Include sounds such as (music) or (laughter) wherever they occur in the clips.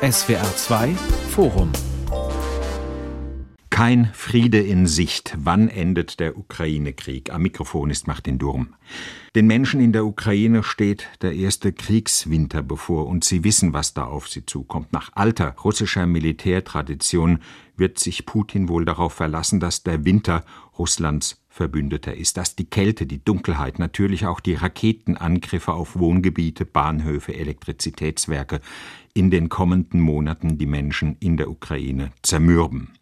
SWR 2 Forum kein Friede in Sicht. Wann endet der Ukraine-Krieg? Am Mikrofon ist Martin Durm. Den Menschen in der Ukraine steht der erste Kriegswinter bevor und sie wissen, was da auf sie zukommt. Nach alter russischer Militärtradition wird sich Putin wohl darauf verlassen, dass der Winter Russlands Verbündeter ist, dass die Kälte, die Dunkelheit, natürlich auch die Raketenangriffe auf Wohngebiete, Bahnhöfe, Elektrizitätswerke in den kommenden Monaten die Menschen in der Ukraine zermürben.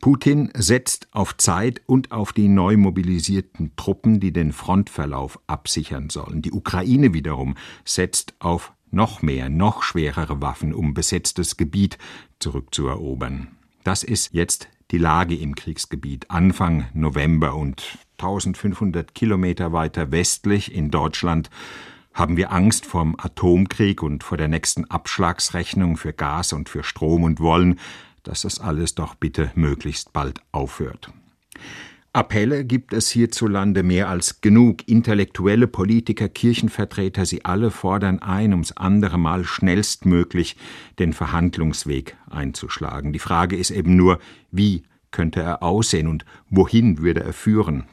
Putin setzt auf Zeit und auf die neu mobilisierten Truppen, die den Frontverlauf absichern sollen. Die Ukraine wiederum setzt auf noch mehr, noch schwerere Waffen, um besetztes Gebiet zurückzuerobern. Das ist jetzt die Lage im Kriegsgebiet Anfang November und 1500 Kilometer weiter westlich in Deutschland haben wir Angst vorm Atomkrieg und vor der nächsten Abschlagsrechnung für Gas und für Strom und wollen, dass das alles doch bitte möglichst bald aufhört. Appelle gibt es hierzulande mehr als genug. Intellektuelle Politiker, Kirchenvertreter, sie alle fordern ein, ums andere Mal schnellstmöglich den Verhandlungsweg einzuschlagen. Die Frage ist eben nur, wie könnte er aussehen und wohin würde er führen?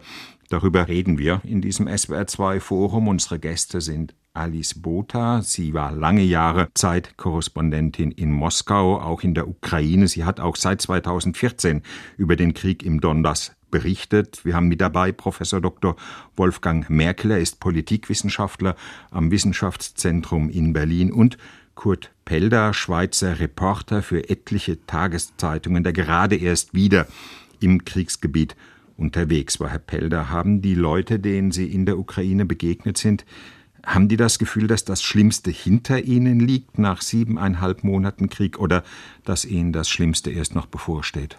Darüber reden wir in diesem SWR2 Forum. Unsere Gäste sind Alice Botha. Sie war lange Jahre Zeitkorrespondentin in Moskau, auch in der Ukraine. Sie hat auch seit 2014 über den Krieg im Donbass berichtet. Wir haben mit dabei Professor Dr. Wolfgang Merkel, er ist Politikwissenschaftler am Wissenschaftszentrum in Berlin und Kurt Pelder, Schweizer Reporter für etliche Tageszeitungen, der gerade erst wieder im Kriegsgebiet unterwegs war. Herr Pelder, haben die Leute, denen Sie in der Ukraine begegnet sind, haben die das Gefühl, dass das Schlimmste hinter ihnen liegt nach siebeneinhalb Monaten Krieg oder dass ihnen das Schlimmste erst noch bevorsteht?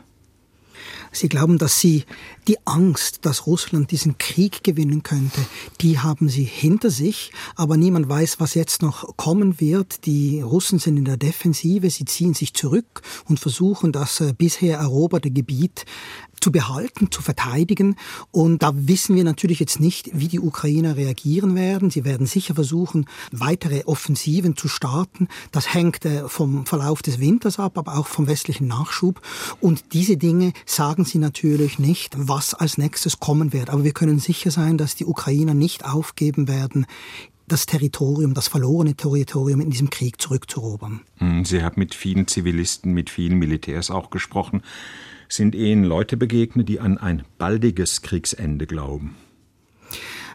Sie glauben, dass sie die Angst, dass Russland diesen Krieg gewinnen könnte, die haben sie hinter sich, aber niemand weiß, was jetzt noch kommen wird. Die Russen sind in der Defensive, sie ziehen sich zurück und versuchen das äh, bisher eroberte Gebiet zu behalten, zu verteidigen. Und da wissen wir natürlich jetzt nicht, wie die Ukrainer reagieren werden. Sie werden sicher versuchen, weitere Offensiven zu starten. Das hängt äh, vom Verlauf des Winters ab, aber auch vom westlichen Nachschub. Und diese Dinge sagen sie natürlich nicht, was als nächstes kommen wird. Aber wir können sicher sein, dass die Ukrainer nicht aufgeben werden, das Territorium, das verlorene Territorium in diesem Krieg zurückzurobern. Hm, sie haben mit vielen Zivilisten, mit vielen Militärs auch gesprochen sind Ihnen Leute begegnet, die an ein baldiges Kriegsende glauben?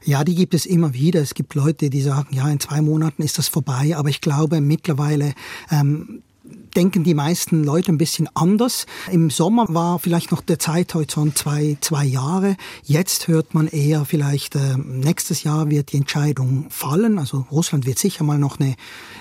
Ja, die gibt es immer wieder. Es gibt Leute, die sagen, ja, in zwei Monaten ist das vorbei. Aber ich glaube mittlerweile, ähm, denken die meisten Leute ein bisschen anders. Im Sommer war vielleicht noch der Zeithorizont zwei, zwei Jahre. Jetzt hört man eher vielleicht, äh, nächstes Jahr wird die Entscheidung fallen. Also Russland wird sicher mal noch eine,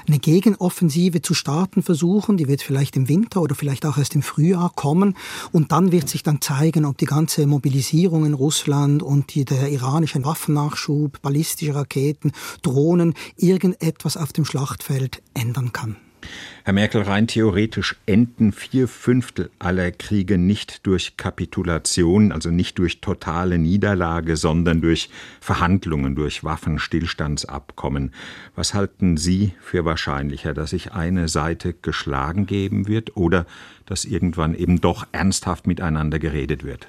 eine Gegenoffensive zu starten versuchen. Die wird vielleicht im Winter oder vielleicht auch erst im Frühjahr kommen. Und dann wird sich dann zeigen, ob die ganze Mobilisierung in Russland und die, der iranische Waffennachschub, ballistische Raketen, Drohnen irgendetwas auf dem Schlachtfeld ändern kann. Herr Merkel, rein theoretisch enden vier Fünftel aller Kriege nicht durch Kapitulation, also nicht durch totale Niederlage, sondern durch Verhandlungen, durch Waffenstillstandsabkommen. Was halten Sie für wahrscheinlicher, dass sich eine Seite geschlagen geben wird oder dass irgendwann eben doch ernsthaft miteinander geredet wird?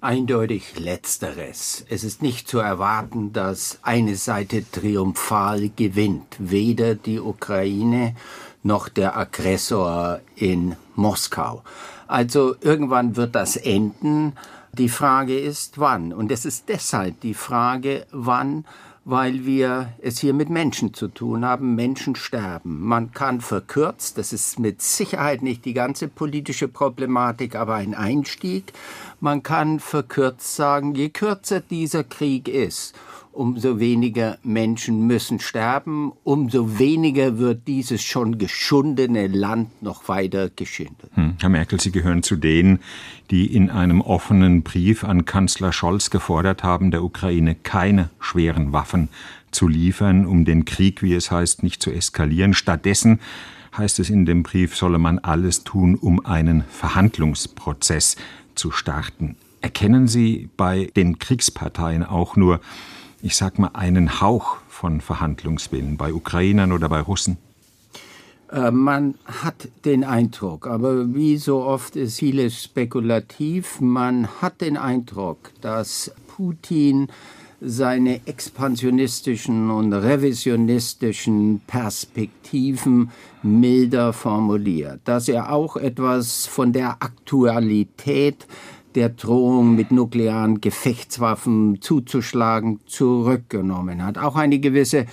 Eindeutig letzteres. Es ist nicht zu erwarten, dass eine Seite triumphal gewinnt. Weder die Ukraine noch der Aggressor in Moskau. Also irgendwann wird das enden. Die Frage ist, wann. Und es ist deshalb die Frage, wann weil wir es hier mit Menschen zu tun haben. Menschen sterben. Man kann verkürzt, das ist mit Sicherheit nicht die ganze politische Problematik, aber ein Einstieg. Man kann verkürzt sagen, je kürzer dieser Krieg ist, umso weniger Menschen müssen sterben, umso weniger wird dieses schon geschundene Land noch weiter geschindet. Hm. Herr Merkel, Sie gehören zu denen, die in einem offenen Brief an Kanzler Scholz gefordert haben, der Ukraine keine schweren Waffen zu liefern, um den Krieg, wie es heißt, nicht zu eskalieren. Stattdessen heißt es in dem Brief, solle man alles tun, um einen Verhandlungsprozess zu starten. Erkennen Sie bei den Kriegsparteien auch nur ich sag mal, einen Hauch von Verhandlungswillen bei Ukrainern oder bei Russen? Äh, man hat den Eindruck, aber wie so oft ist vieles spekulativ, man hat den Eindruck, dass Putin seine expansionistischen und revisionistischen Perspektiven milder formuliert, dass er auch etwas von der Aktualität der Drohung mit nuklearen Gefechtswaffen zuzuschlagen zurückgenommen hat. Auch eine gewisse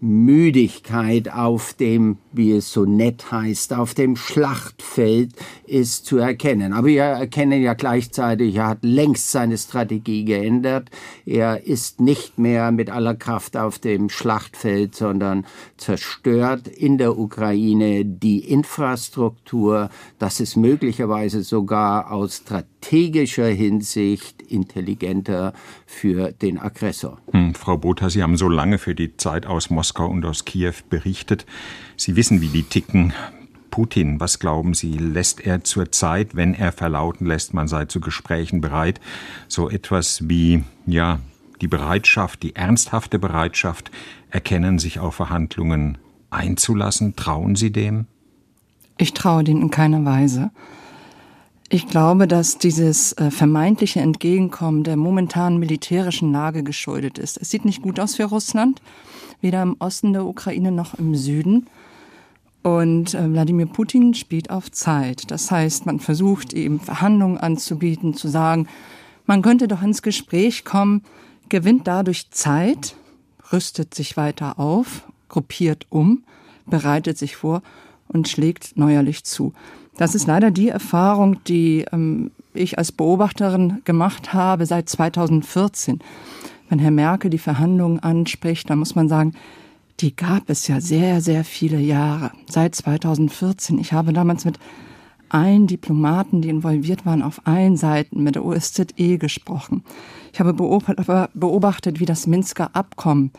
Müdigkeit auf dem, wie es so nett heißt, auf dem Schlachtfeld ist zu erkennen. Aber wir erkennen ja gleichzeitig, er hat längst seine Strategie geändert. Er ist nicht mehr mit aller Kraft auf dem Schlachtfeld, sondern zerstört in der Ukraine die Infrastruktur. Das ist möglicherweise sogar aus strategischer Hinsicht intelligenter für den Aggressor. Hm, Frau Botha, Sie haben so lange für die Zeit aus Moskau und aus Kiew berichtet. Sie wissen, wie die ticken. Putin, was glauben Sie, lässt er zurzeit, wenn er verlauten lässt, man sei zu Gesprächen bereit, so etwas wie, ja, die Bereitschaft, die ernsthafte Bereitschaft erkennen, sich auf Verhandlungen einzulassen? Trauen Sie dem? Ich traue dem in keiner Weise. Ich glaube, dass dieses äh, vermeintliche Entgegenkommen der momentanen militärischen Lage geschuldet ist. Es sieht nicht gut aus für Russland, weder im Osten der Ukraine noch im Süden. Und äh, Wladimir Putin spielt auf Zeit. Das heißt, man versucht eben Verhandlungen anzubieten, zu sagen, man könnte doch ins Gespräch kommen, gewinnt dadurch Zeit, rüstet sich weiter auf, gruppiert um, bereitet sich vor und schlägt neuerlich zu. Das ist leider die Erfahrung, die ähm, ich als Beobachterin gemacht habe seit 2014. Wenn Herr Merkel die Verhandlungen anspricht, dann muss man sagen, die gab es ja sehr, sehr viele Jahre, seit 2014. Ich habe damals mit allen Diplomaten, die involviert waren, auf allen Seiten mit der OSZE gesprochen. Ich habe beobachtet, wie das Minsker Abkommen,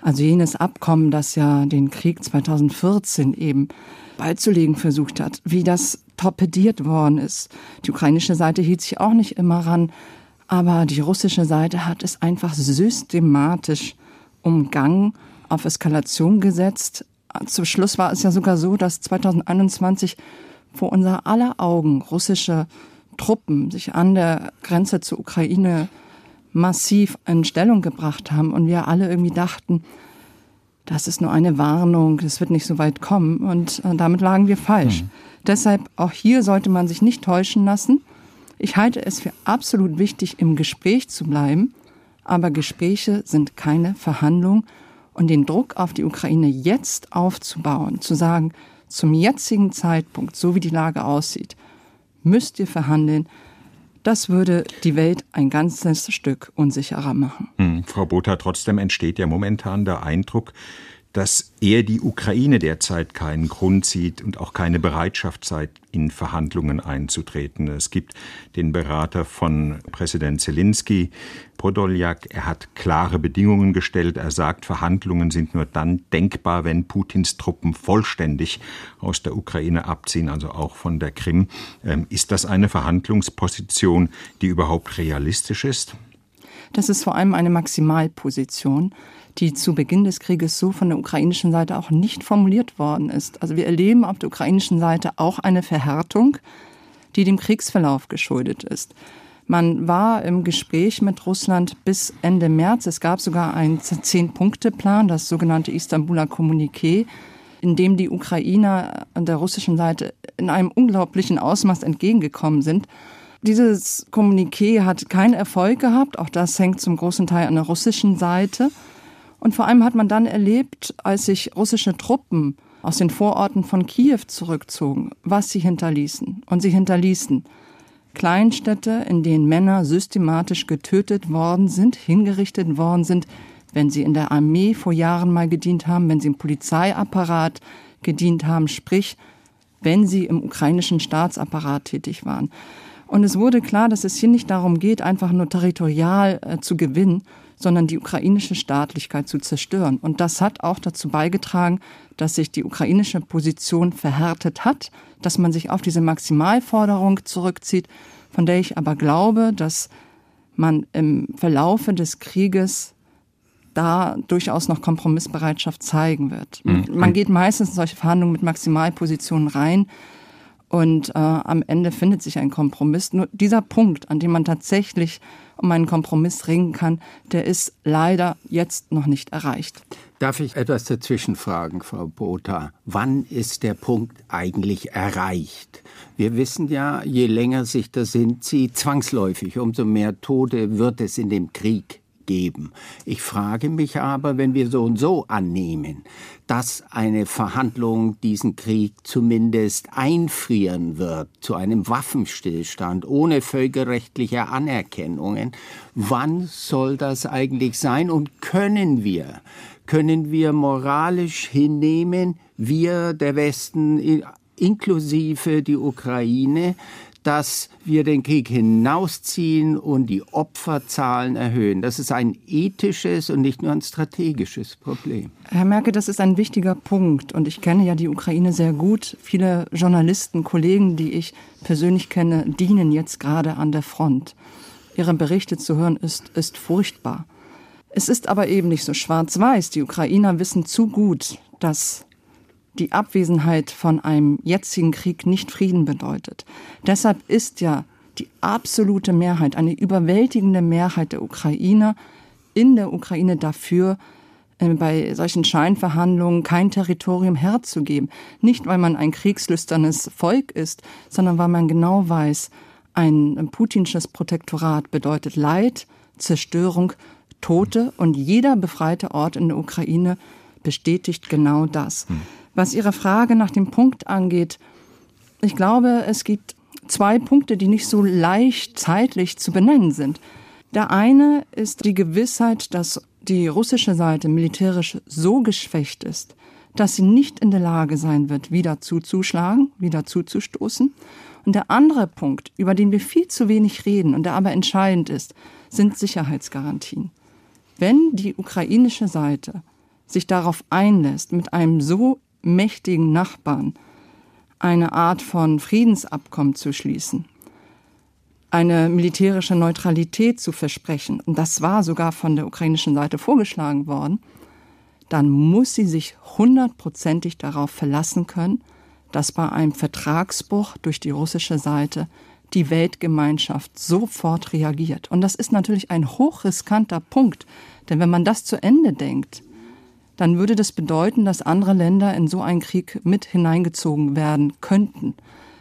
also jenes Abkommen, das ja den Krieg 2014 eben beizulegen versucht hat, wie das torpediert worden ist. Die ukrainische Seite hielt sich auch nicht immer ran, aber die russische Seite hat es einfach systematisch umgangen, auf Eskalation gesetzt. Zum Schluss war es ja sogar so, dass 2021 vor unser aller Augen russische Truppen sich an der Grenze zur Ukraine massiv in Stellung gebracht haben und wir alle irgendwie dachten, das ist nur eine Warnung, es wird nicht so weit kommen. Und äh, damit lagen wir falsch. Mhm. Deshalb auch hier sollte man sich nicht täuschen lassen. Ich halte es für absolut wichtig, im Gespräch zu bleiben. Aber Gespräche sind keine Verhandlung. Und den Druck auf die Ukraine jetzt aufzubauen, zu sagen, zum jetzigen Zeitpunkt, so wie die Lage aussieht, müsst ihr verhandeln, das würde die Welt ein ganzes Stück unsicherer machen. Hm, Frau Botha, trotzdem entsteht ja momentan der Eindruck, dass er die Ukraine derzeit keinen Grund sieht und auch keine Bereitschaft zeigt, in Verhandlungen einzutreten. Es gibt den Berater von Präsident Zelensky, Podoljak. Er hat klare Bedingungen gestellt. Er sagt, Verhandlungen sind nur dann denkbar, wenn Putins Truppen vollständig aus der Ukraine abziehen, also auch von der Krim. Ähm, ist das eine Verhandlungsposition, die überhaupt realistisch ist? Das ist vor allem eine Maximalposition die zu Beginn des Krieges so von der ukrainischen Seite auch nicht formuliert worden ist. Also wir erleben auf der ukrainischen Seite auch eine Verhärtung, die dem Kriegsverlauf geschuldet ist. Man war im Gespräch mit Russland bis Ende März. Es gab sogar einen Zehn-Punkte-Plan, das sogenannte Istanbuler Kommuniqué, in dem die Ukrainer an der russischen Seite in einem unglaublichen Ausmaß entgegengekommen sind. Dieses Kommuniqué hat keinen Erfolg gehabt. Auch das hängt zum großen Teil an der russischen Seite. Und vor allem hat man dann erlebt, als sich russische Truppen aus den Vororten von Kiew zurückzogen, was sie hinterließen. Und sie hinterließen Kleinstädte, in denen Männer systematisch getötet worden sind, hingerichtet worden sind, wenn sie in der Armee vor Jahren mal gedient haben, wenn sie im Polizeiapparat gedient haben, sprich, wenn sie im ukrainischen Staatsapparat tätig waren. Und es wurde klar, dass es hier nicht darum geht, einfach nur territorial äh, zu gewinnen, sondern die ukrainische Staatlichkeit zu zerstören. Und das hat auch dazu beigetragen, dass sich die ukrainische Position verhärtet hat, dass man sich auf diese Maximalforderung zurückzieht, von der ich aber glaube, dass man im Verlaufe des Krieges da durchaus noch Kompromissbereitschaft zeigen wird. Mhm. Man geht meistens in solche Verhandlungen mit Maximalpositionen rein und äh, am Ende findet sich ein Kompromiss. Nur dieser Punkt, an dem man tatsächlich um einen Kompromiss ringen kann, der ist leider jetzt noch nicht erreicht. Darf ich etwas dazwischen fragen, Frau Botha? Wann ist der Punkt eigentlich erreicht? Wir wissen ja, je länger sich das sie zwangsläufig, umso mehr Tote wird es in dem Krieg geben. Ich frage mich aber, wenn wir so und so annehmen, dass eine Verhandlung diesen Krieg zumindest einfrieren wird zu einem Waffenstillstand ohne völkerrechtliche Anerkennungen, wann soll das eigentlich sein und können wir, können wir moralisch hinnehmen, wir der Westen inklusive die Ukraine, dass wir den Krieg hinausziehen und die Opferzahlen erhöhen. Das ist ein ethisches und nicht nur ein strategisches Problem. Herr Merkel, das ist ein wichtiger Punkt. Und ich kenne ja die Ukraine sehr gut. Viele Journalisten, Kollegen, die ich persönlich kenne, dienen jetzt gerade an der Front. Ihre Berichte zu hören ist, ist furchtbar. Es ist aber eben nicht so schwarz-weiß. Die Ukrainer wissen zu gut, dass die Abwesenheit von einem jetzigen Krieg nicht Frieden bedeutet. Deshalb ist ja die absolute Mehrheit, eine überwältigende Mehrheit der Ukrainer in der Ukraine dafür, äh, bei solchen Scheinverhandlungen kein Territorium herzugeben. Nicht, weil man ein kriegslüsternes Volk ist, sondern weil man genau weiß, ein putinsches Protektorat bedeutet Leid, Zerstörung, Tote und jeder befreite Ort in der Ukraine bestätigt genau das. Hm. Was Ihre Frage nach dem Punkt angeht, ich glaube, es gibt zwei Punkte, die nicht so leicht zeitlich zu benennen sind. Der eine ist die Gewissheit, dass die russische Seite militärisch so geschwächt ist, dass sie nicht in der Lage sein wird, wieder zuzuschlagen, wieder zuzustoßen. Und der andere Punkt, über den wir viel zu wenig reden und der aber entscheidend ist, sind Sicherheitsgarantien. Wenn die ukrainische Seite sich darauf einlässt, mit einem so mächtigen Nachbarn eine Art von Friedensabkommen zu schließen, eine militärische Neutralität zu versprechen, und das war sogar von der ukrainischen Seite vorgeschlagen worden, dann muss sie sich hundertprozentig darauf verlassen können, dass bei einem Vertragsbruch durch die russische Seite die Weltgemeinschaft sofort reagiert. Und das ist natürlich ein hochriskanter Punkt, denn wenn man das zu Ende denkt, dann würde das bedeuten, dass andere Länder in so einen Krieg mit hineingezogen werden könnten,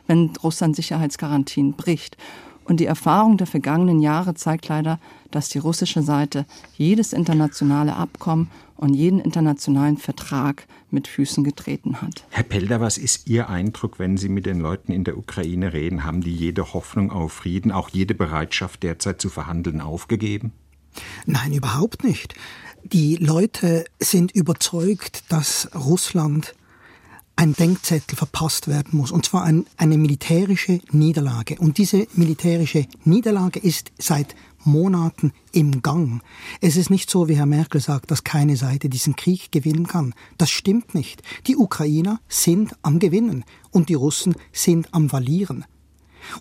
wenn Russland Sicherheitsgarantien bricht. Und die Erfahrung der vergangenen Jahre zeigt leider, dass die russische Seite jedes internationale Abkommen und jeden internationalen Vertrag mit Füßen getreten hat. Herr Pelder, was ist Ihr Eindruck, wenn Sie mit den Leuten in der Ukraine reden? Haben die jede Hoffnung auf Frieden, auch jede Bereitschaft derzeit zu verhandeln aufgegeben? Nein, überhaupt nicht. Die Leute sind überzeugt, dass Russland ein Denkzettel verpasst werden muss, und zwar ein, eine militärische Niederlage. Und diese militärische Niederlage ist seit Monaten im Gang. Es ist nicht so, wie Herr Merkel sagt, dass keine Seite diesen Krieg gewinnen kann. Das stimmt nicht. Die Ukrainer sind am Gewinnen und die Russen sind am Verlieren.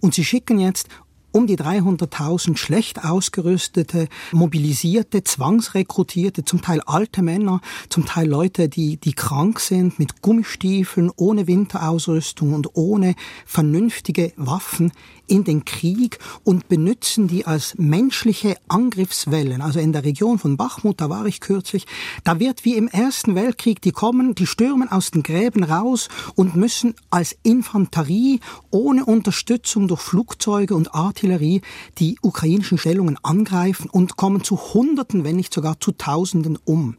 Und sie schicken jetzt um die 300.000 schlecht ausgerüstete, mobilisierte, zwangsrekrutierte, zum Teil alte Männer, zum Teil Leute, die, die krank sind, mit Gummistiefeln, ohne Winterausrüstung und ohne vernünftige Waffen in den Krieg und benutzen die als menschliche Angriffswellen. Also in der Region von Bachmut, da war ich kürzlich, da wird wie im Ersten Weltkrieg, die kommen, die stürmen aus den Gräben raus und müssen als Infanterie ohne Unterstützung durch Flugzeuge und Artillerie die ukrainischen Stellungen angreifen und kommen zu Hunderten, wenn nicht sogar zu Tausenden um.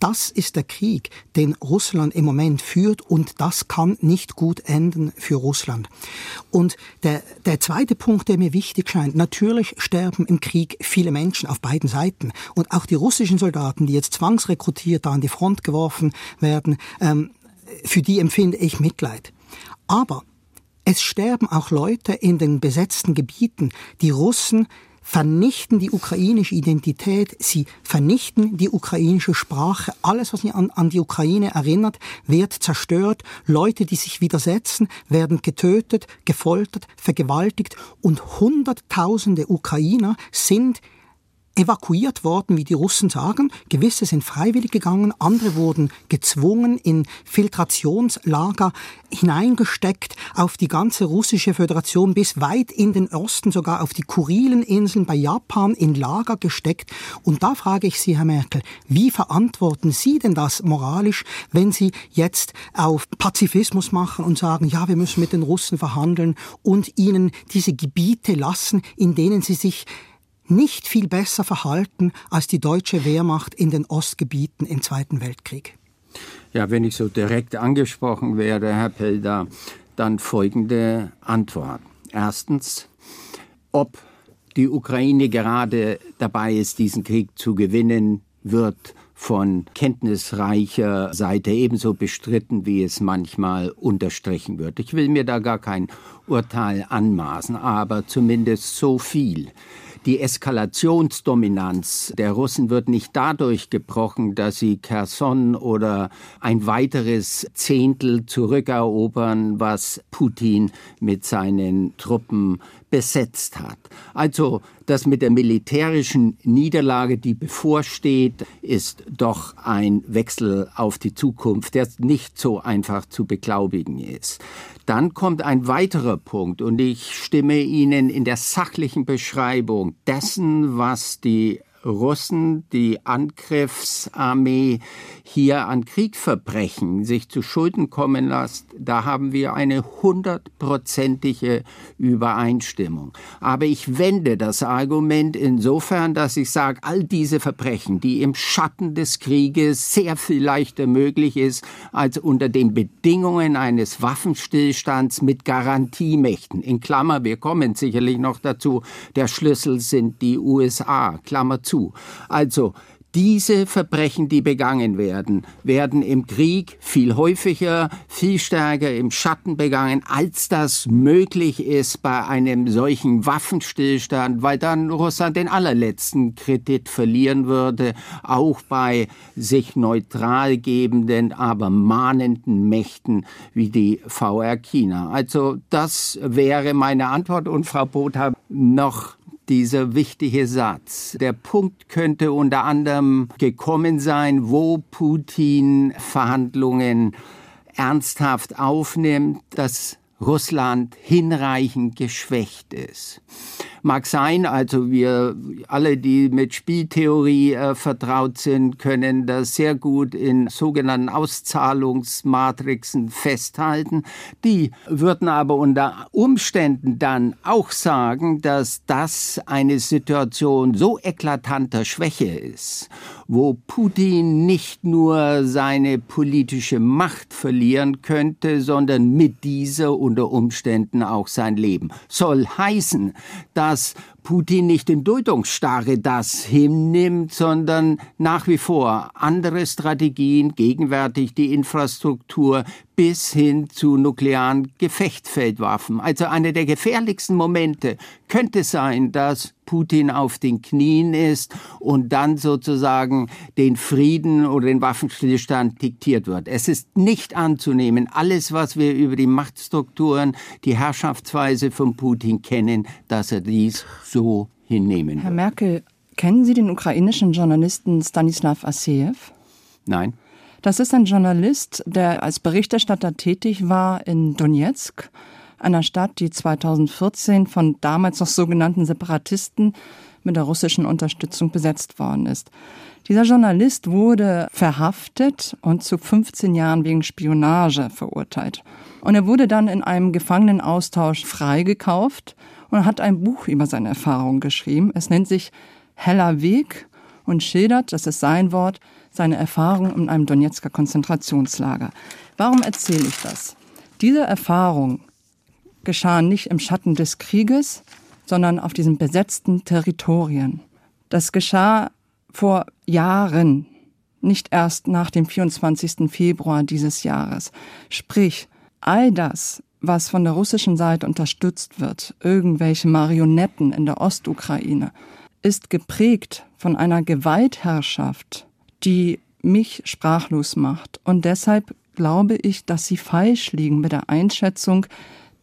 Das ist der Krieg, den Russland im Moment führt und das kann nicht gut enden für Russland. Und der, der zweite Punkt, der mir wichtig scheint, natürlich sterben im Krieg viele Menschen auf beiden Seiten. Und auch die russischen Soldaten, die jetzt zwangsrekrutiert da an die Front geworfen werden, ähm, für die empfinde ich Mitleid. Aber es sterben auch Leute in den besetzten Gebieten. Die Russen vernichten die ukrainische Identität, sie vernichten die ukrainische Sprache. Alles, was an, an die Ukraine erinnert, wird zerstört. Leute, die sich widersetzen, werden getötet, gefoltert, vergewaltigt und Hunderttausende Ukrainer sind evakuiert worden, wie die Russen sagen. Gewisse sind freiwillig gegangen, andere wurden gezwungen in Filtrationslager hineingesteckt auf die ganze russische Föderation bis weit in den Osten, sogar auf die Kurilen Inseln bei Japan in Lager gesteckt. Und da frage ich Sie, Herr Merkel, wie verantworten Sie denn das moralisch, wenn Sie jetzt auf Pazifismus machen und sagen, ja, wir müssen mit den Russen verhandeln und ihnen diese Gebiete lassen, in denen sie sich nicht viel besser verhalten als die deutsche Wehrmacht in den Ostgebieten im Zweiten Weltkrieg. Ja, wenn ich so direkt angesprochen werde, Herr Pelder, dann folgende Antwort. Erstens, ob die Ukraine gerade dabei ist, diesen Krieg zu gewinnen, wird von kenntnisreicher Seite ebenso bestritten, wie es manchmal unterstrichen wird. Ich will mir da gar kein Urteil anmaßen, aber zumindest so viel. Die Eskalationsdominanz der Russen wird nicht dadurch gebrochen, dass sie Kherson oder ein weiteres Zehntel zurückerobern, was Putin mit seinen Truppen besetzt hat. Also das mit der militärischen Niederlage, die bevorsteht, ist doch ein Wechsel auf die Zukunft, der nicht so einfach zu beglaubigen ist. Dann kommt ein weiterer Punkt und ich stimme Ihnen in der sachlichen Beschreibung dessen, was die Russen, die Angriffsarmee hier an Kriegsverbrechen sich zu Schulden kommen lässt, da haben wir eine hundertprozentige Übereinstimmung. Aber ich wende das Argument insofern, dass ich sage, all diese Verbrechen, die im Schatten des Krieges sehr viel leichter möglich ist als unter den Bedingungen eines Waffenstillstands mit Garantiemächten. In Klammer, wir kommen sicherlich noch dazu, der Schlüssel sind die USA, Klammer zu. Also diese Verbrechen, die begangen werden, werden im Krieg viel häufiger, viel stärker im Schatten begangen, als das möglich ist bei einem solchen Waffenstillstand, weil dann Russland den allerletzten Kredit verlieren würde, auch bei sich neutral gebenden, aber mahnenden Mächten wie die VR China. Also das wäre meine Antwort und Frau Botha noch dieser wichtige Satz. Der Punkt könnte unter anderem gekommen sein, wo Putin Verhandlungen ernsthaft aufnimmt, dass Russland hinreichend geschwächt ist mag sein. Also wir alle, die mit Spieltheorie äh, vertraut sind, können das sehr gut in sogenannten Auszahlungsmatrixen festhalten. Die würden aber unter Umständen dann auch sagen, dass das eine Situation so eklatanter Schwäche ist, wo Putin nicht nur seine politische Macht verlieren könnte, sondern mit dieser unter Umständen auch sein Leben. Soll heißen, dass dass Putin nicht in Duldungsstarre das hinnimmt, sondern nach wie vor andere Strategien, gegenwärtig die Infrastruktur bis hin zu nuklearen Gefechtsfeldwaffen. Also einer der gefährlichsten Momente könnte sein, dass Putin auf den Knien ist und dann sozusagen den Frieden oder den Waffenstillstand diktiert wird. Es ist nicht anzunehmen, alles, was wir über die Machtstrukturen, die Herrschaftsweise von Putin kennen, dass er dies so hinnehmen Herr Merkel, kennen Sie den ukrainischen Journalisten Stanislav Aseev? Nein. Das ist ein Journalist, der als Berichterstatter tätig war in Donetsk, einer Stadt, die 2014 von damals noch sogenannten Separatisten mit der russischen Unterstützung besetzt worden ist. Dieser Journalist wurde verhaftet und zu 15 Jahren wegen Spionage verurteilt. Und er wurde dann in einem Gefangenenaustausch freigekauft und hat ein Buch über seine Erfahrungen geschrieben. Es nennt sich Heller Weg und schildert, das ist sein Wort, seine Erfahrungen in einem Donetsker Konzentrationslager. Warum erzähle ich das? Diese Erfahrungen geschahen nicht im Schatten des Krieges, sondern auf diesen besetzten Territorien. Das geschah vor Jahren, nicht erst nach dem 24. Februar dieses Jahres. Sprich, all das was von der russischen Seite unterstützt wird, irgendwelche Marionetten in der Ostukraine, ist geprägt von einer Gewaltherrschaft, die mich sprachlos macht. Und deshalb glaube ich, dass sie falsch liegen mit der Einschätzung,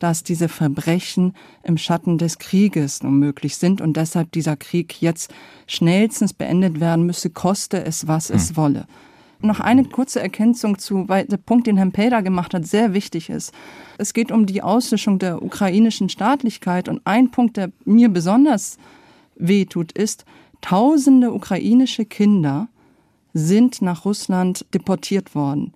dass diese Verbrechen im Schatten des Krieges nun möglich sind und deshalb dieser Krieg jetzt schnellstens beendet werden müsse, koste es, was hm. es wolle. Noch eine kurze Ergänzung zu, weil der Punkt, den Herr Pelder gemacht hat, sehr wichtig ist. Es geht um die Auslöschung der ukrainischen Staatlichkeit und ein Punkt, der mir besonders wehtut, ist, tausende ukrainische Kinder sind nach Russland deportiert worden.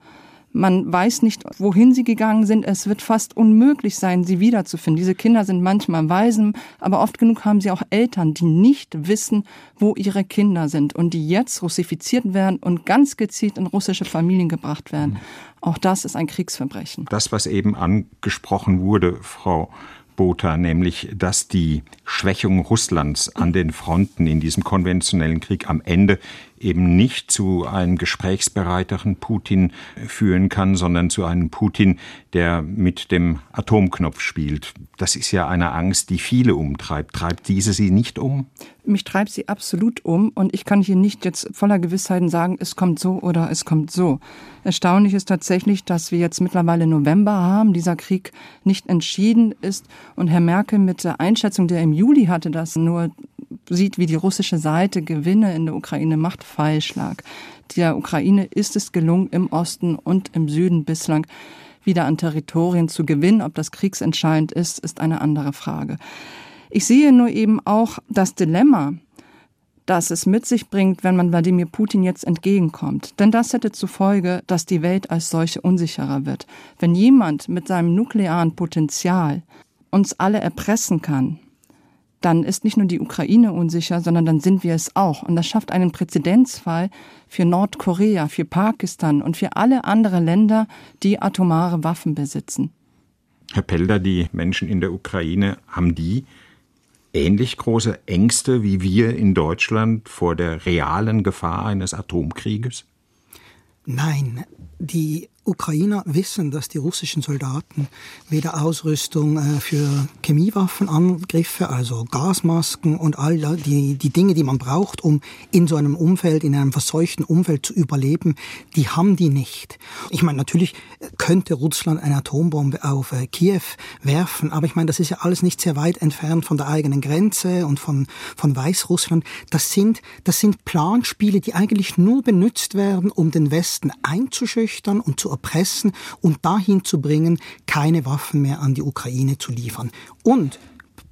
Man weiß nicht, wohin sie gegangen sind. Es wird fast unmöglich sein, sie wiederzufinden. Diese Kinder sind manchmal Waisen, aber oft genug haben sie auch Eltern, die nicht wissen, wo ihre Kinder sind und die jetzt russifiziert werden und ganz gezielt in russische Familien gebracht werden. Mhm. Auch das ist ein Kriegsverbrechen. Das, was eben angesprochen wurde, Frau Botha, nämlich dass die Schwächung Russlands an den Fronten in diesem konventionellen Krieg am Ende eben nicht zu einem gesprächsbereiteren Putin führen kann, sondern zu einem Putin, der mit dem Atomknopf spielt. Das ist ja eine Angst, die viele umtreibt. Treibt diese Sie nicht um? Mich treibt sie absolut um und ich kann hier nicht jetzt voller Gewissheiten sagen, es kommt so oder es kommt so. Erstaunlich ist tatsächlich, dass wir jetzt mittlerweile November haben, dieser Krieg nicht entschieden ist und Herr Merkel mit der Einschätzung, der im Juli hatte, dass nur sieht, wie die russische Seite Gewinne in der Ukraine macht, Fehlschlag. Der Ukraine ist es gelungen, im Osten und im Süden bislang wieder an Territorien zu gewinnen. Ob das kriegsentscheidend ist, ist eine andere Frage. Ich sehe nur eben auch das Dilemma, das es mit sich bringt, wenn man Wladimir Putin jetzt entgegenkommt. Denn das hätte zur Folge, dass die Welt als solche unsicherer wird. Wenn jemand mit seinem nuklearen Potenzial uns alle erpressen kann, dann ist nicht nur die Ukraine unsicher, sondern dann sind wir es auch. Und das schafft einen Präzedenzfall für Nordkorea, für Pakistan und für alle anderen Länder, die atomare Waffen besitzen. Herr Pelder, die Menschen in der Ukraine, haben die ähnlich große Ängste wie wir in Deutschland vor der realen Gefahr eines Atomkrieges? Nein, die Ukrainer wissen, dass die russischen Soldaten weder Ausrüstung äh, für Chemiewaffenangriffe, also Gasmasken und all die, die Dinge, die man braucht, um in so einem Umfeld, in einem verseuchten Umfeld zu überleben, die haben die nicht. Ich meine, natürlich könnte Russland eine Atombombe auf äh, Kiew werfen, aber ich meine, das ist ja alles nicht sehr weit entfernt von der eigenen Grenze und von, von Weißrussland. Das sind, das sind Planspiele, die eigentlich nur benutzt werden, um den Westen einzuschüchtern und zu erpressen und dahin zu bringen, keine Waffen mehr an die Ukraine zu liefern. Und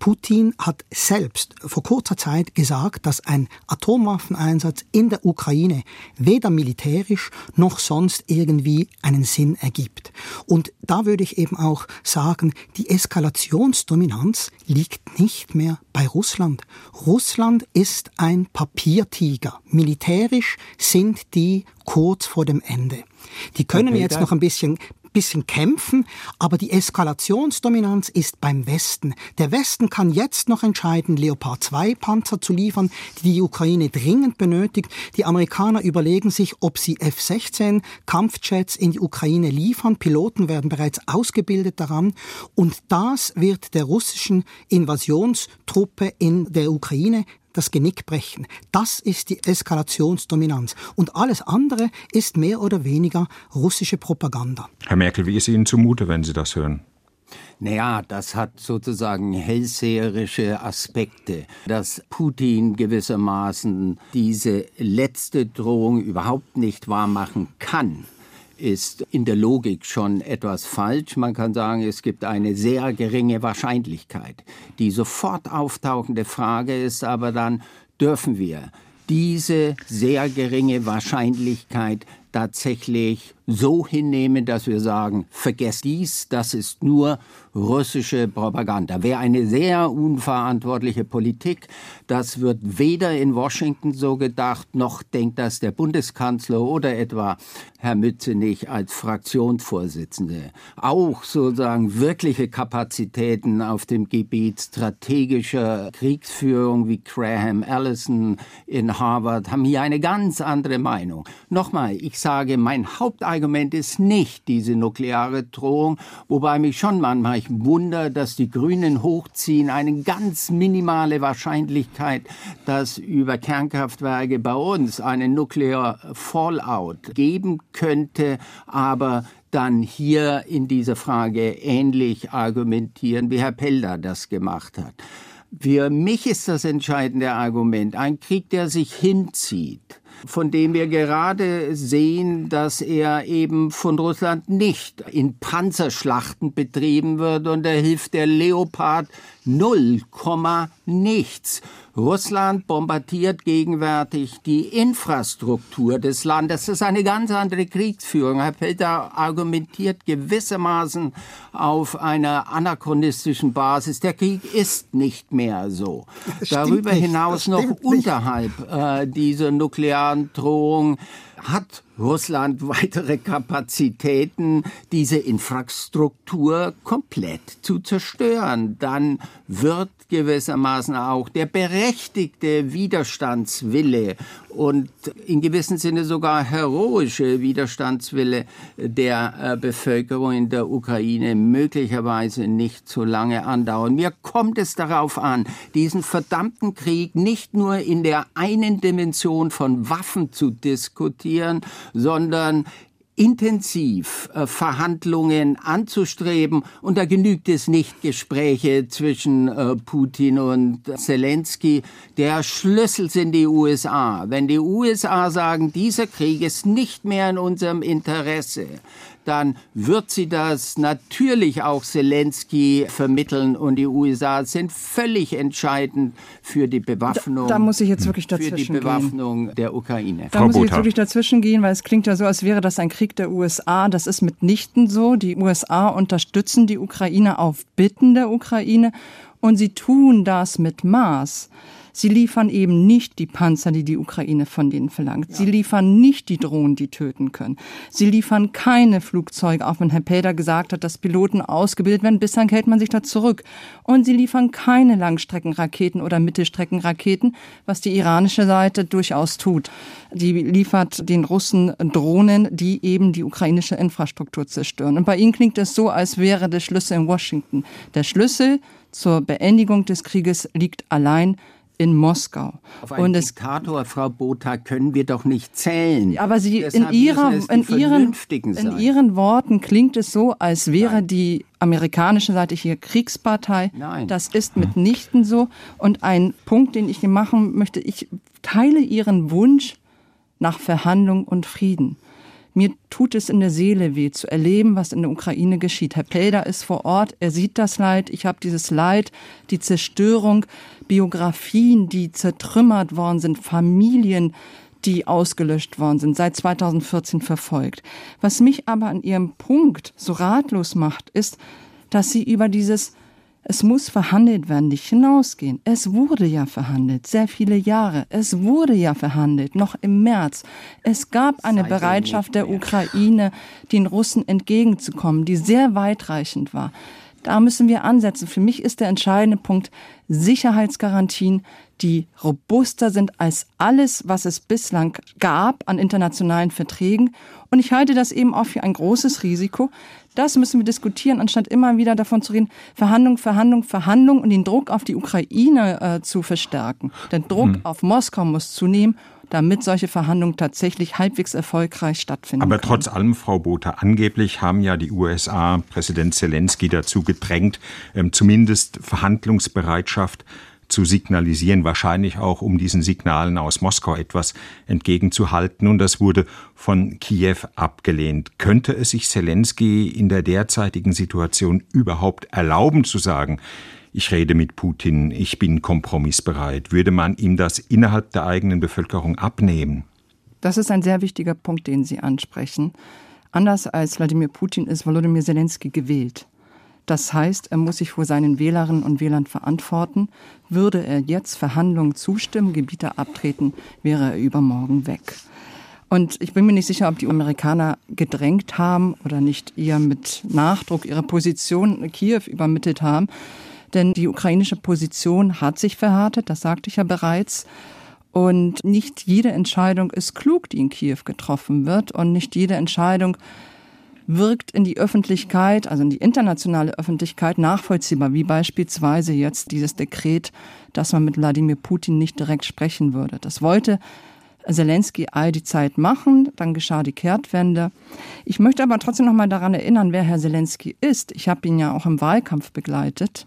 Putin hat selbst vor kurzer Zeit gesagt, dass ein Atomwaffeneinsatz in der Ukraine weder militärisch noch sonst irgendwie einen Sinn ergibt. Und da würde ich eben auch sagen, die Eskalationsdominanz liegt nicht mehr bei Russland. Russland ist ein Papiertiger. Militärisch sind die kurz vor dem Ende. Die können jetzt noch ein bisschen bisschen kämpfen, aber die Eskalationsdominanz ist beim Westen. Der Westen kann jetzt noch entscheiden, Leopard 2 Panzer zu liefern, die die Ukraine dringend benötigt. Die Amerikaner überlegen sich, ob sie F-16 Kampfjets in die Ukraine liefern. Piloten werden bereits ausgebildet daran. Und das wird der russischen Invasionstruppe in der Ukraine das Genick brechen. Das ist die Eskalationsdominanz. Und alles andere ist mehr oder weniger russische Propaganda. Herr Merkel, wie ist Ihnen zumute, wenn Sie das hören? Naja, das hat sozusagen hellseherische Aspekte, dass Putin gewissermaßen diese letzte Drohung überhaupt nicht wahrmachen kann ist in der Logik schon etwas falsch. Man kann sagen, es gibt eine sehr geringe Wahrscheinlichkeit. Die sofort auftauchende Frage ist aber dann, dürfen wir diese sehr geringe Wahrscheinlichkeit tatsächlich so hinnehmen, dass wir sagen, vergesst dies, das ist nur russische Propaganda. Wäre eine sehr unverantwortliche Politik. Das wird weder in Washington so gedacht, noch denkt das der Bundeskanzler oder etwa Herr Mützenich als Fraktionsvorsitzende. Auch sozusagen wirkliche Kapazitäten auf dem Gebiet strategischer Kriegsführung wie Graham Allison in Harvard haben hier eine ganz andere Meinung. Nochmal, ich sage, mein Hauptargument ist nicht diese nukleare Drohung, wobei mich schon manchmal ich wundere, dass die Grünen hochziehen, eine ganz minimale Wahrscheinlichkeit, dass über Kernkraftwerke bei uns eine Nuclear Fallout geben könnte, aber dann hier in dieser Frage ähnlich argumentieren, wie Herr Pelder das gemacht hat. Für mich ist das entscheidende Argument ein Krieg, der sich hinzieht, von dem wir gerade sehen, dass er eben von Russland nicht in Panzerschlachten betrieben wird. Und da hilft der Leopard null Komma nichts. Russland bombardiert gegenwärtig die Infrastruktur des Landes. Das ist eine ganz andere Kriegsführung. Herr Pelter argumentiert gewissermaßen auf einer anachronistischen Basis. Der Krieg ist nicht mehr so. Darüber nicht, hinaus noch unterhalb äh, dieser nuklearen Drohung hat Russland (laughs) weitere Kapazitäten, diese Infrastruktur komplett zu zerstören. Dann wird gewissermaßen auch der berechtigte Widerstandswille und in gewissem Sinne sogar heroische Widerstandswille der äh, Bevölkerung in der Ukraine möglicherweise nicht so lange andauern. Mir kommt es darauf an, diesen verdammten Krieg nicht nur in der einen Dimension von Waffen zu diskutieren, sondern intensiv äh, Verhandlungen anzustreben. Und da genügt es nicht Gespräche zwischen äh, Putin und Zelensky. Der Schlüssel sind die USA. Wenn die USA sagen, dieser Krieg ist nicht mehr in unserem Interesse, dann wird sie das natürlich auch Zelensky vermitteln und die USA sind völlig entscheidend für die Bewaffnung. Da, da muss ich jetzt wirklich dazwischen Für die Bewaffnung gehen. der Ukraine. Da Frau muss ich jetzt wirklich dazwischen gehen, weil es klingt ja so, als wäre das ein Krieg der USA. Das ist mitnichten so. Die USA unterstützen die Ukraine auf Bitten der Ukraine und sie tun das mit Maß. Sie liefern eben nicht die Panzer, die die Ukraine von denen verlangt. Ja. Sie liefern nicht die Drohnen, die töten können. Sie liefern keine Flugzeuge, auch wenn Herr Pelder gesagt hat, dass Piloten ausgebildet werden. Bislang hält man sich da zurück. Und sie liefern keine Langstreckenraketen oder Mittelstreckenraketen, was die iranische Seite durchaus tut. Die liefert den Russen Drohnen, die eben die ukrainische Infrastruktur zerstören. Und bei ihnen klingt es so, als wäre der Schlüssel in Washington. Der Schlüssel zur Beendigung des Krieges liegt allein in Moskau. Auf einen und Diktator, Frau Botha, können wir doch nicht zählen. Aber Sie, in, ihrer, in, ihren, in Ihren Worten klingt es so, als wäre Nein. die amerikanische Seite hier Kriegspartei. Nein. Das ist mitnichten so. Und ein Punkt, den ich machen möchte, ich teile Ihren Wunsch nach Verhandlung und Frieden. Mir tut es in der Seele weh, zu erleben, was in der Ukraine geschieht. Herr Pelder ist vor Ort, er sieht das Leid. Ich habe dieses Leid, die Zerstörung, Biografien, die zertrümmert worden sind, Familien, die ausgelöscht worden sind, seit 2014 verfolgt. Was mich aber an ihrem Punkt so ratlos macht, ist, dass sie über dieses es muss verhandelt werden, nicht hinausgehen. Es wurde ja verhandelt, sehr viele Jahre. Es wurde ja verhandelt, noch im März. Es gab eine Bereitschaft der Ukraine, den Russen entgegenzukommen, die sehr weitreichend war. Da müssen wir ansetzen. Für mich ist der entscheidende Punkt Sicherheitsgarantien, die robuster sind als alles, was es bislang gab an internationalen Verträgen. Und ich halte das eben auch für ein großes Risiko. Das müssen wir diskutieren, anstatt immer wieder davon zu reden, Verhandlung, Verhandlung, Verhandlung und den Druck auf die Ukraine äh, zu verstärken. Der Druck hm. auf Moskau muss zunehmen damit solche Verhandlungen tatsächlich halbwegs erfolgreich stattfinden. Aber können. trotz allem, Frau Botha, angeblich haben ja die USA Präsident Zelensky dazu gedrängt, ähm, zumindest Verhandlungsbereitschaft zu signalisieren, wahrscheinlich auch um diesen Signalen aus Moskau etwas entgegenzuhalten. Und das wurde von Kiew abgelehnt. Könnte es sich Zelensky in der derzeitigen Situation überhaupt erlauben zu sagen, ich rede mit Putin, ich bin kompromissbereit? Würde man ihm das innerhalb der eigenen Bevölkerung abnehmen? Das ist ein sehr wichtiger Punkt, den Sie ansprechen. Anders als Wladimir Putin ist Volodymyr Zelensky gewählt. Das heißt, er muss sich vor seinen Wählerinnen und Wählern verantworten. Würde er jetzt Verhandlungen zustimmen, Gebiete abtreten, wäre er übermorgen weg. Und ich bin mir nicht sicher, ob die Amerikaner gedrängt haben oder nicht eher mit Nachdruck ihre Position Kiew übermittelt haben. Denn die ukrainische Position hat sich verhärtet, das sagte ich ja bereits. Und nicht jede Entscheidung ist klug, die in Kiew getroffen wird. Und nicht jede Entscheidung wirkt in die Öffentlichkeit, also in die internationale Öffentlichkeit nachvollziehbar, wie beispielsweise jetzt dieses Dekret, dass man mit Wladimir Putin nicht direkt sprechen würde. Das wollte Zelensky all die Zeit machen, dann geschah die Kehrtwende. Ich möchte aber trotzdem noch mal daran erinnern, wer Herr Zelensky ist. Ich habe ihn ja auch im Wahlkampf begleitet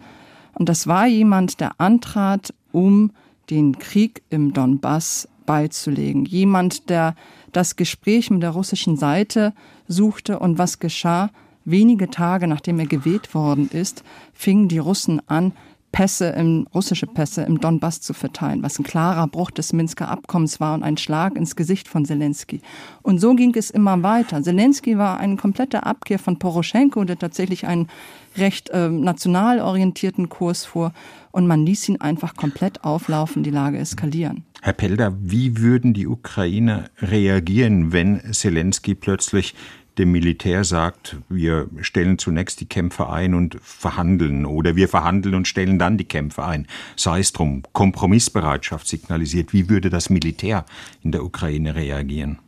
und das war jemand, der antrat, um den Krieg im Donbass beizulegen. Jemand, der das Gespräch mit der russischen Seite suchte und was geschah? Wenige Tage nachdem er gewählt worden ist, fingen die Russen an, Pässe im, russische Pässe im Donbass zu verteilen, was ein klarer Bruch des Minsker Abkommens war und ein Schlag ins Gesicht von Zelensky. Und so ging es immer weiter. Zelensky war eine komplette Abkehr von Poroschenko, der tatsächlich einen recht äh, national orientierten Kurs fuhr. Und man ließ ihn einfach komplett auflaufen, die Lage eskalieren. Herr Pelder, wie würden die Ukrainer reagieren, wenn Zelensky plötzlich dem Militär sagt, wir stellen zunächst die Kämpfe ein und verhandeln oder wir verhandeln und stellen dann die Kämpfe ein. Sei es drum, Kompromissbereitschaft signalisiert. Wie würde das Militär in der Ukraine reagieren?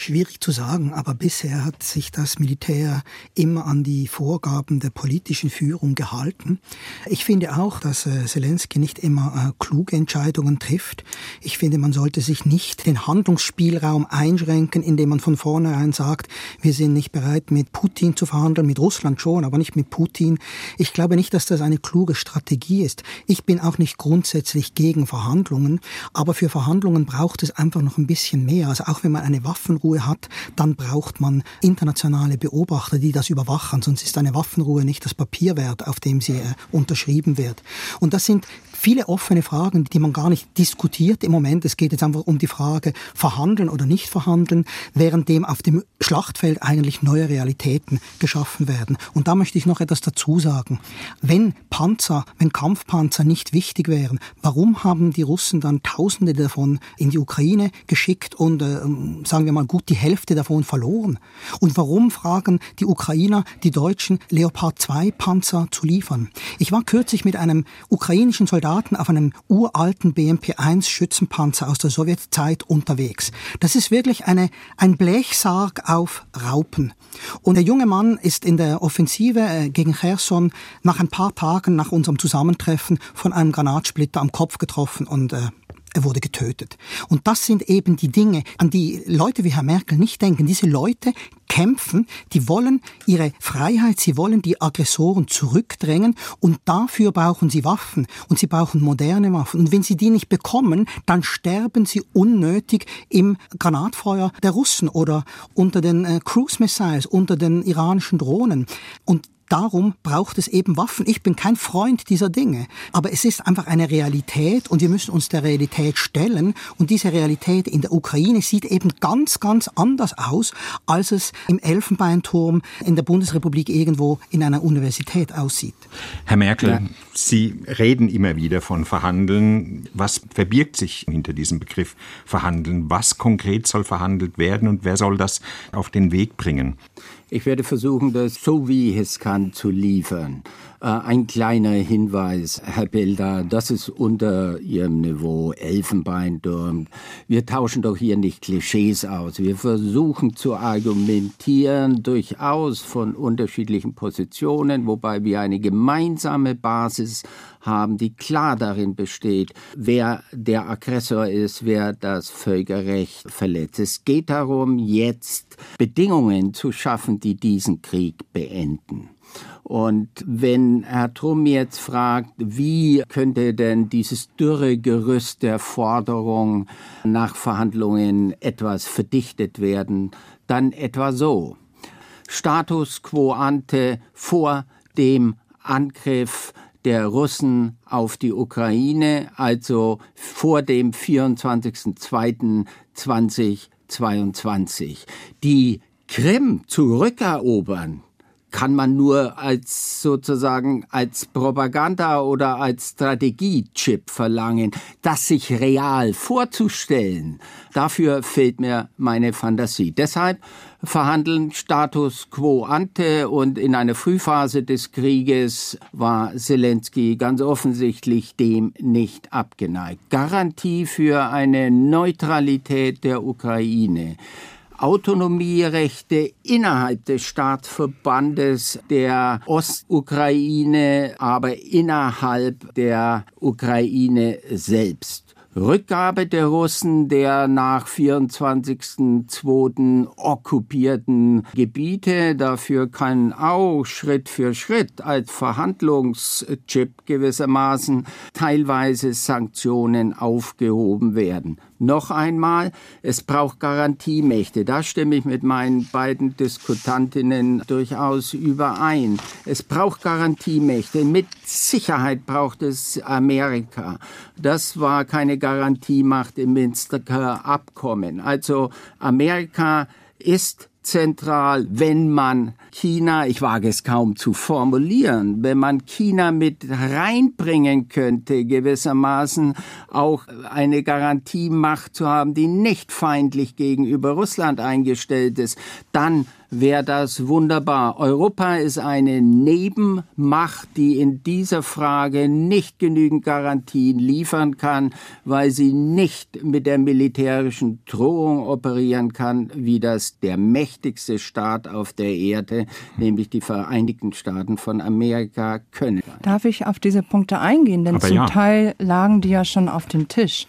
Schwierig zu sagen, aber bisher hat sich das Militär immer an die Vorgaben der politischen Führung gehalten. Ich finde auch, dass äh, Zelensky nicht immer äh, kluge Entscheidungen trifft. Ich finde, man sollte sich nicht den Handlungsspielraum einschränken, indem man von vornherein sagt, wir sind nicht bereit, mit Putin zu verhandeln, mit Russland schon, aber nicht mit Putin. Ich glaube nicht, dass das eine kluge Strategie ist. Ich bin auch nicht grundsätzlich gegen Verhandlungen, aber für Verhandlungen braucht es einfach noch ein bisschen mehr. Also auch wenn man eine Waffenruhe Waffenruhe hat, dann braucht man internationale Beobachter, die das überwachen. Sonst ist eine Waffenruhe nicht das Papier wert, auf dem sie äh, unterschrieben wird. Und das sind viele offene Fragen, die man gar nicht diskutiert im Moment. Es geht jetzt einfach um die Frage, verhandeln oder nicht verhandeln, währenddem auf dem Schlachtfeld eigentlich neue Realitäten geschaffen werden. Und da möchte ich noch etwas dazu sagen. Wenn Panzer, wenn Kampfpanzer nicht wichtig wären, warum haben die Russen dann Tausende davon in die Ukraine geschickt und, äh, sagen wir mal, gut die Hälfte davon verloren? Und warum fragen die Ukrainer die Deutschen, Leopard 2 Panzer zu liefern? Ich war kürzlich mit einem ukrainischen Soldaten Soldaten auf einem uralten BMP-1 Schützenpanzer aus der Sowjetzeit unterwegs. Das ist wirklich eine, ein Blechsarg auf Raupen. Und der junge Mann ist in der Offensive äh, gegen Cherson nach ein paar Tagen nach unserem Zusammentreffen von einem Granatsplitter am Kopf getroffen und äh, er wurde getötet. Und das sind eben die Dinge, an die Leute wie Herr Merkel nicht denken. Diese Leute kämpfen, die wollen ihre Freiheit, sie wollen die Aggressoren zurückdrängen und dafür brauchen sie Waffen und sie brauchen moderne Waffen. Und wenn sie die nicht bekommen, dann sterben sie unnötig im Granatfeuer der Russen oder unter den äh, Cruise Missiles, unter den iranischen Drohnen. Und darum braucht es eben Waffen. Ich bin kein Freund dieser Dinge, aber es ist einfach eine Realität und wir müssen uns der Realität stellen. Und diese Realität in der Ukraine sieht eben ganz, ganz anders aus, als es im Elfenbeinturm in der Bundesrepublik irgendwo in einer Universität aussieht. Herr Merkel, ja. Sie reden immer wieder von Verhandeln. Was verbirgt sich hinter diesem Begriff Verhandeln? Was konkret soll verhandelt werden und wer soll das auf den Weg bringen? Ich werde versuchen, das so wie es kann zu liefern. Äh, ein kleiner Hinweis, Herr Bilder, das ist unter Ihrem Niveau Elfenbeinturm. Wir tauschen doch hier nicht Klischees aus. Wir versuchen zu argumentieren, durchaus von unterschiedlichen Positionen, wobei wir eine gemeinsame Basis haben, die klar darin besteht, wer der Aggressor ist, wer das Völkerrecht verletzt. Es geht darum, jetzt Bedingungen zu schaffen, die diesen Krieg beenden. Und wenn Herr Trum jetzt fragt, wie könnte denn dieses dürre Gerüst der Forderung nach Verhandlungen etwas verdichtet werden, dann etwa so. Status quo ante vor dem Angriff der Russen auf die Ukraine, also vor dem 24.02.2022. Die Krim zurückerobern, kann man nur als sozusagen als Propaganda oder als Strategiechip verlangen, das sich real vorzustellen. Dafür fehlt mir meine Fantasie. Deshalb verhandeln Status quo ante und in einer Frühphase des Krieges war Zelensky ganz offensichtlich dem nicht abgeneigt. Garantie für eine Neutralität der Ukraine Autonomierechte innerhalb des Staatsverbandes der Ostukraine, aber innerhalb der Ukraine selbst. Rückgabe der Russen der nach 24.02. okkupierten Gebiete. Dafür kann auch Schritt für Schritt als Verhandlungschip gewissermaßen teilweise Sanktionen aufgehoben werden. Noch einmal, es braucht Garantiemächte. Da stimme ich mit meinen beiden Diskutantinnen durchaus überein. Es braucht Garantiemächte. Mit Sicherheit braucht es Amerika. Das war keine Garantiemacht im Minsker Abkommen. Also Amerika ist zentral, wenn man China, ich wage es kaum zu formulieren, wenn man China mit reinbringen könnte, gewissermaßen auch eine Garantiemacht zu haben, die nicht feindlich gegenüber Russland eingestellt ist, dann wäre das wunderbar. Europa ist eine Nebenmacht, die in dieser Frage nicht genügend Garantien liefern kann, weil sie nicht mit der militärischen Drohung operieren kann, wie das der mächtigste Staat auf der Erde, nämlich die Vereinigten Staaten von Amerika, können. Darf ich auf diese Punkte eingehen? Denn Aber zum ja. Teil lagen die ja schon auf dem Tisch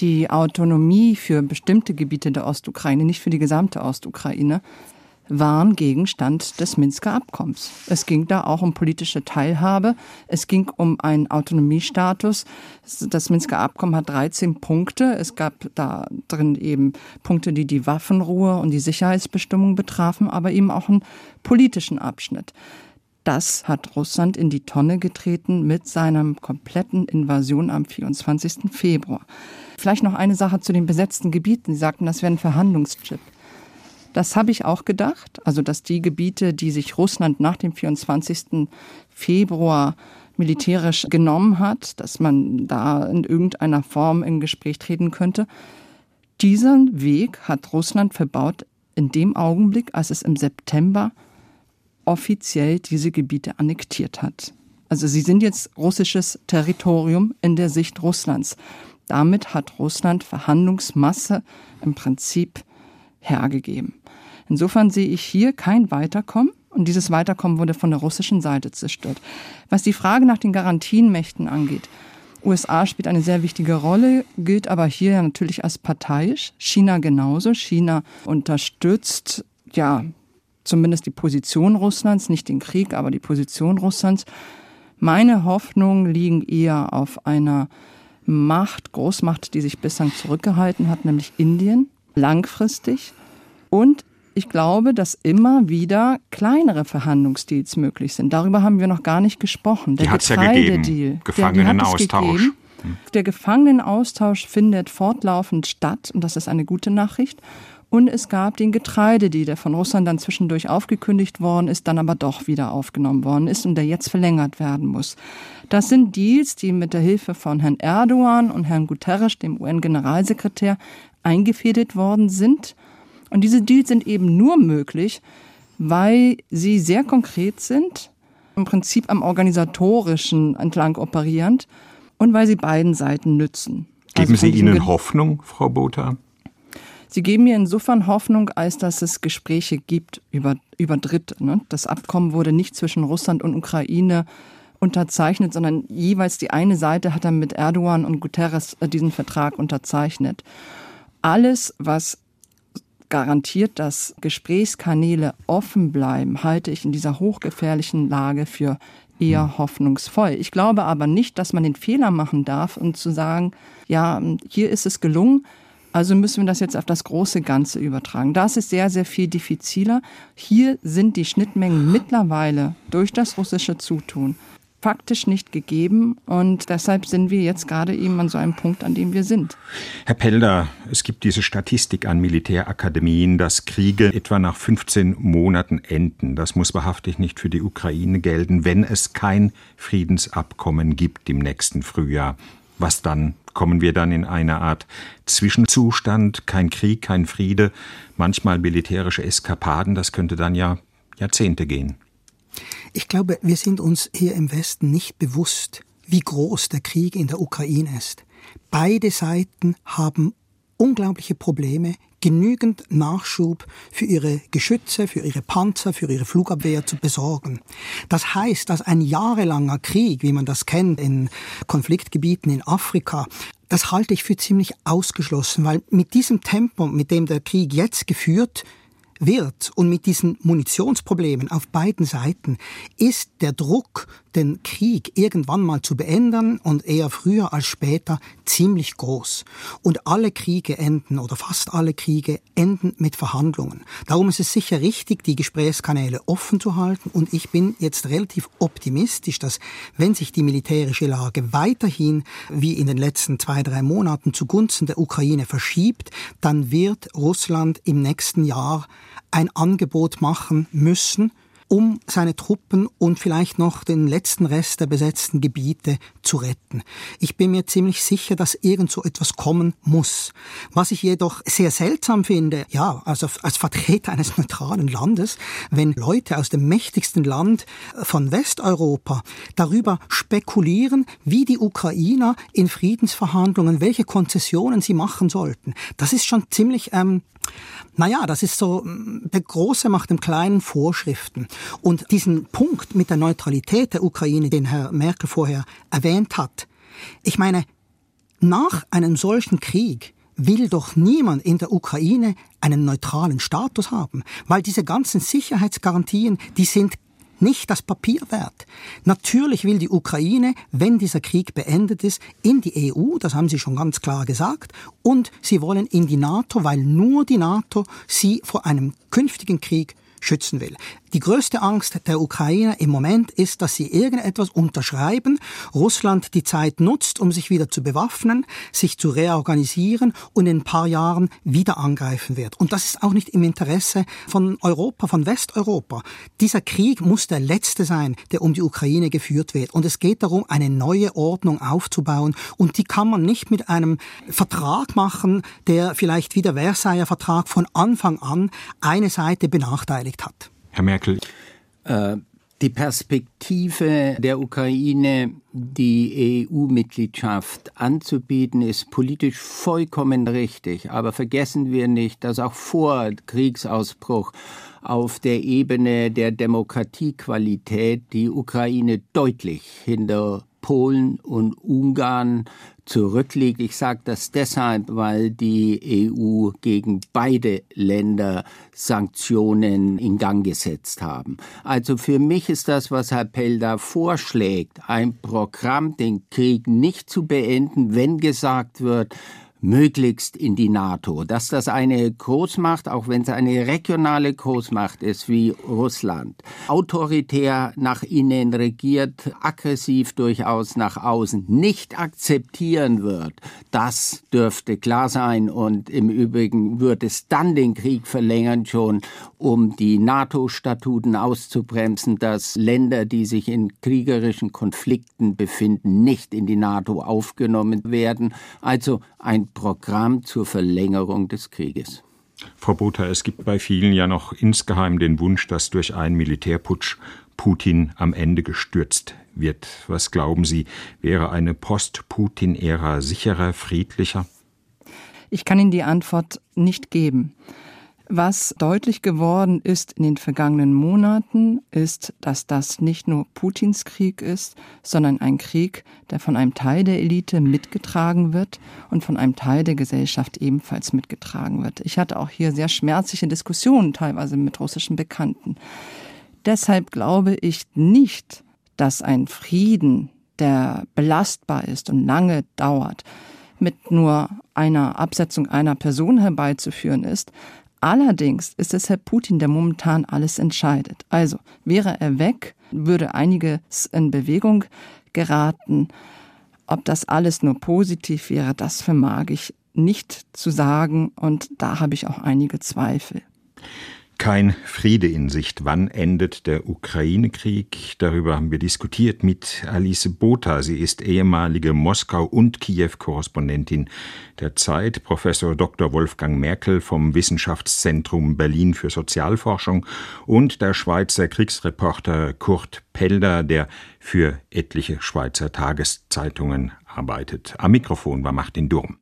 die Autonomie für bestimmte Gebiete der Ostukraine, nicht für die gesamte Ostukraine, waren Gegenstand des Minsker Abkommens. Es ging da auch um politische Teilhabe. Es ging um einen Autonomiestatus. Das Minsker Abkommen hat 13 Punkte. Es gab da drin eben Punkte, die die Waffenruhe und die Sicherheitsbestimmung betrafen, aber eben auch einen politischen Abschnitt. Das hat Russland in die Tonne getreten mit seiner kompletten Invasion am 24. Februar. Vielleicht noch eine Sache zu den besetzten Gebieten. Sie sagten, das wäre ein Verhandlungschip. Das habe ich auch gedacht. Also, dass die Gebiete, die sich Russland nach dem 24. Februar militärisch genommen hat, dass man da in irgendeiner Form in Gespräch treten könnte. Diesen Weg hat Russland verbaut in dem Augenblick, als es im September offiziell diese Gebiete annektiert hat. Also sie sind jetzt russisches Territorium in der Sicht Russlands. Damit hat Russland Verhandlungsmasse im Prinzip hergegeben. Insofern sehe ich hier kein Weiterkommen. Und dieses Weiterkommen wurde von der russischen Seite zerstört. Was die Frage nach den Garantienmächten angeht, USA spielt eine sehr wichtige Rolle, gilt aber hier natürlich als parteiisch. China genauso. China unterstützt, ja, zumindest die Position Russlands, nicht den Krieg, aber die Position Russlands. Meine Hoffnungen liegen eher auf einer Macht, Großmacht, die sich bislang zurückgehalten hat, nämlich Indien, langfristig. Und ich glaube, dass immer wieder kleinere Verhandlungsdeals möglich sind. Darüber haben wir noch gar nicht gesprochen. Der Getreidedeal. Ja Gefangenenaustausch. Hm. Der Gefangenenaustausch findet fortlaufend statt und das ist eine gute Nachricht. Und es gab den Getreidedeal, der von Russland dann zwischendurch aufgekündigt worden ist, dann aber doch wieder aufgenommen worden ist und der jetzt verlängert werden muss. Das sind Deals, die mit der Hilfe von Herrn Erdogan und Herrn Guterres, dem UN-Generalsekretär, eingefädelt worden sind und diese Deals sind eben nur möglich, weil sie sehr konkret sind, im Prinzip am organisatorischen entlang operierend und weil sie beiden Seiten nützen. Geben also Sie ihnen Hoffnung, Frau Botha? Sie geben mir insofern Hoffnung, als dass es Gespräche gibt über, über Dritte. Ne? Das Abkommen wurde nicht zwischen Russland und Ukraine unterzeichnet, sondern jeweils die eine Seite hat dann mit Erdogan und Guterres äh, diesen Vertrag unterzeichnet. Alles, was garantiert, dass Gesprächskanäle offen bleiben, halte ich in dieser hochgefährlichen Lage für eher hm. hoffnungsvoll. Ich glaube aber nicht, dass man den Fehler machen darf und zu sagen, ja, hier ist es gelungen, also müssen wir das jetzt auf das große Ganze übertragen. Das ist sehr, sehr viel diffiziler. Hier sind die Schnittmengen mittlerweile durch das russische Zutun faktisch nicht gegeben und deshalb sind wir jetzt gerade eben an so einem Punkt, an dem wir sind. Herr Pelder, es gibt diese Statistik an Militärakademien, dass Kriege etwa nach 15 Monaten enden. Das muss wahrhaftig nicht für die Ukraine gelten, wenn es kein Friedensabkommen gibt im nächsten Frühjahr. Was dann? Kommen wir dann in eine Art Zwischenzustand, kein Krieg, kein Friede, manchmal militärische Eskapaden, das könnte dann ja Jahrzehnte gehen. Ich glaube, wir sind uns hier im Westen nicht bewusst, wie groß der Krieg in der Ukraine ist. Beide Seiten haben unglaubliche Probleme, genügend Nachschub für ihre Geschütze, für ihre Panzer, für ihre Flugabwehr zu besorgen. Das heißt, dass ein jahrelanger Krieg, wie man das kennt in Konfliktgebieten in Afrika, das halte ich für ziemlich ausgeschlossen, weil mit diesem Tempo, mit dem der Krieg jetzt geführt wird und mit diesen Munitionsproblemen auf beiden Seiten ist der Druck, den Krieg irgendwann mal zu beenden und eher früher als später ziemlich groß. Und alle Kriege enden oder fast alle Kriege enden mit Verhandlungen. Darum ist es sicher richtig, die Gesprächskanäle offen zu halten und ich bin jetzt relativ optimistisch, dass wenn sich die militärische Lage weiterhin wie in den letzten zwei, drei Monaten zugunsten der Ukraine verschiebt, dann wird Russland im nächsten Jahr ein Angebot machen müssen, um seine Truppen und vielleicht noch den letzten Rest der besetzten Gebiete zu retten. Ich bin mir ziemlich sicher, dass irgend so etwas kommen muss. Was ich jedoch sehr seltsam finde, ja, also als Vertreter eines (laughs) neutralen Landes, wenn Leute aus dem mächtigsten Land von Westeuropa darüber spekulieren, wie die Ukrainer in Friedensverhandlungen, welche Konzessionen sie machen sollten. Das ist schon ziemlich ähm, naja, das ist so, der Große macht dem Kleinen Vorschriften. Und diesen Punkt mit der Neutralität der Ukraine, den Herr Merkel vorher erwähnt hat, ich meine, nach einem solchen Krieg will doch niemand in der Ukraine einen neutralen Status haben, weil diese ganzen Sicherheitsgarantien, die sind nicht das Papier wert. Natürlich will die Ukraine, wenn dieser Krieg beendet ist, in die EU, das haben sie schon ganz klar gesagt, und sie wollen in die NATO, weil nur die NATO sie vor einem künftigen Krieg schützen will. Die größte Angst der Ukrainer im Moment ist, dass sie irgendetwas unterschreiben, Russland die Zeit nutzt, um sich wieder zu bewaffnen, sich zu reorganisieren und in ein paar Jahren wieder angreifen wird. Und das ist auch nicht im Interesse von Europa, von Westeuropa. Dieser Krieg muss der letzte sein, der um die Ukraine geführt wird. Und es geht darum, eine neue Ordnung aufzubauen. Und die kann man nicht mit einem Vertrag machen, der vielleicht wie der Versailler Vertrag von Anfang an eine Seite benachteiligt hat. Herr Merkel. Äh, die Perspektive der Ukraine, die EU-Mitgliedschaft anzubieten, ist politisch vollkommen richtig. Aber vergessen wir nicht, dass auch vor Kriegsausbruch auf der Ebene der Demokratiequalität die Ukraine deutlich hinter Polen und Ungarn zurückliegt. Ich sage das deshalb, weil die EU gegen beide Länder Sanktionen in Gang gesetzt haben. Also für mich ist das, was Herr Pelda vorschlägt, ein Programm, den Krieg nicht zu beenden, wenn gesagt wird, möglichst in die NATO. Dass das eine Großmacht, auch wenn es eine regionale Großmacht ist wie Russland, autoritär nach innen regiert, aggressiv durchaus nach außen, nicht akzeptieren wird, das dürfte klar sein. Und im Übrigen wird es dann den Krieg verlängern, schon um die NATO-Statuten auszubremsen, dass Länder, die sich in kriegerischen Konflikten befinden, nicht in die NATO aufgenommen werden. Also ein Programm zur Verlängerung des Krieges. Frau Botha, es gibt bei vielen ja noch insgeheim den Wunsch, dass durch einen Militärputsch Putin am Ende gestürzt wird. Was glauben Sie, wäre eine Post-Putin-Ära sicherer, friedlicher? Ich kann Ihnen die Antwort nicht geben. Was deutlich geworden ist in den vergangenen Monaten, ist, dass das nicht nur Putins Krieg ist, sondern ein Krieg, der von einem Teil der Elite mitgetragen wird und von einem Teil der Gesellschaft ebenfalls mitgetragen wird. Ich hatte auch hier sehr schmerzliche Diskussionen teilweise mit russischen Bekannten. Deshalb glaube ich nicht, dass ein Frieden, der belastbar ist und lange dauert, mit nur einer Absetzung einer Person herbeizuführen ist, Allerdings ist es Herr Putin, der momentan alles entscheidet. Also wäre er weg, würde einiges in Bewegung geraten. Ob das alles nur positiv wäre, das vermag ich nicht zu sagen und da habe ich auch einige Zweifel. Kein Friede in Sicht. Wann endet der Ukraine-Krieg? Darüber haben wir diskutiert mit Alice Botha. Sie ist ehemalige Moskau- und Kiew-Korrespondentin der Zeit. Professor Dr. Wolfgang Merkel vom Wissenschaftszentrum Berlin für Sozialforschung und der Schweizer Kriegsreporter Kurt Pelder, der für etliche Schweizer Tageszeitungen arbeitet. Am Mikrofon war Martin Durm.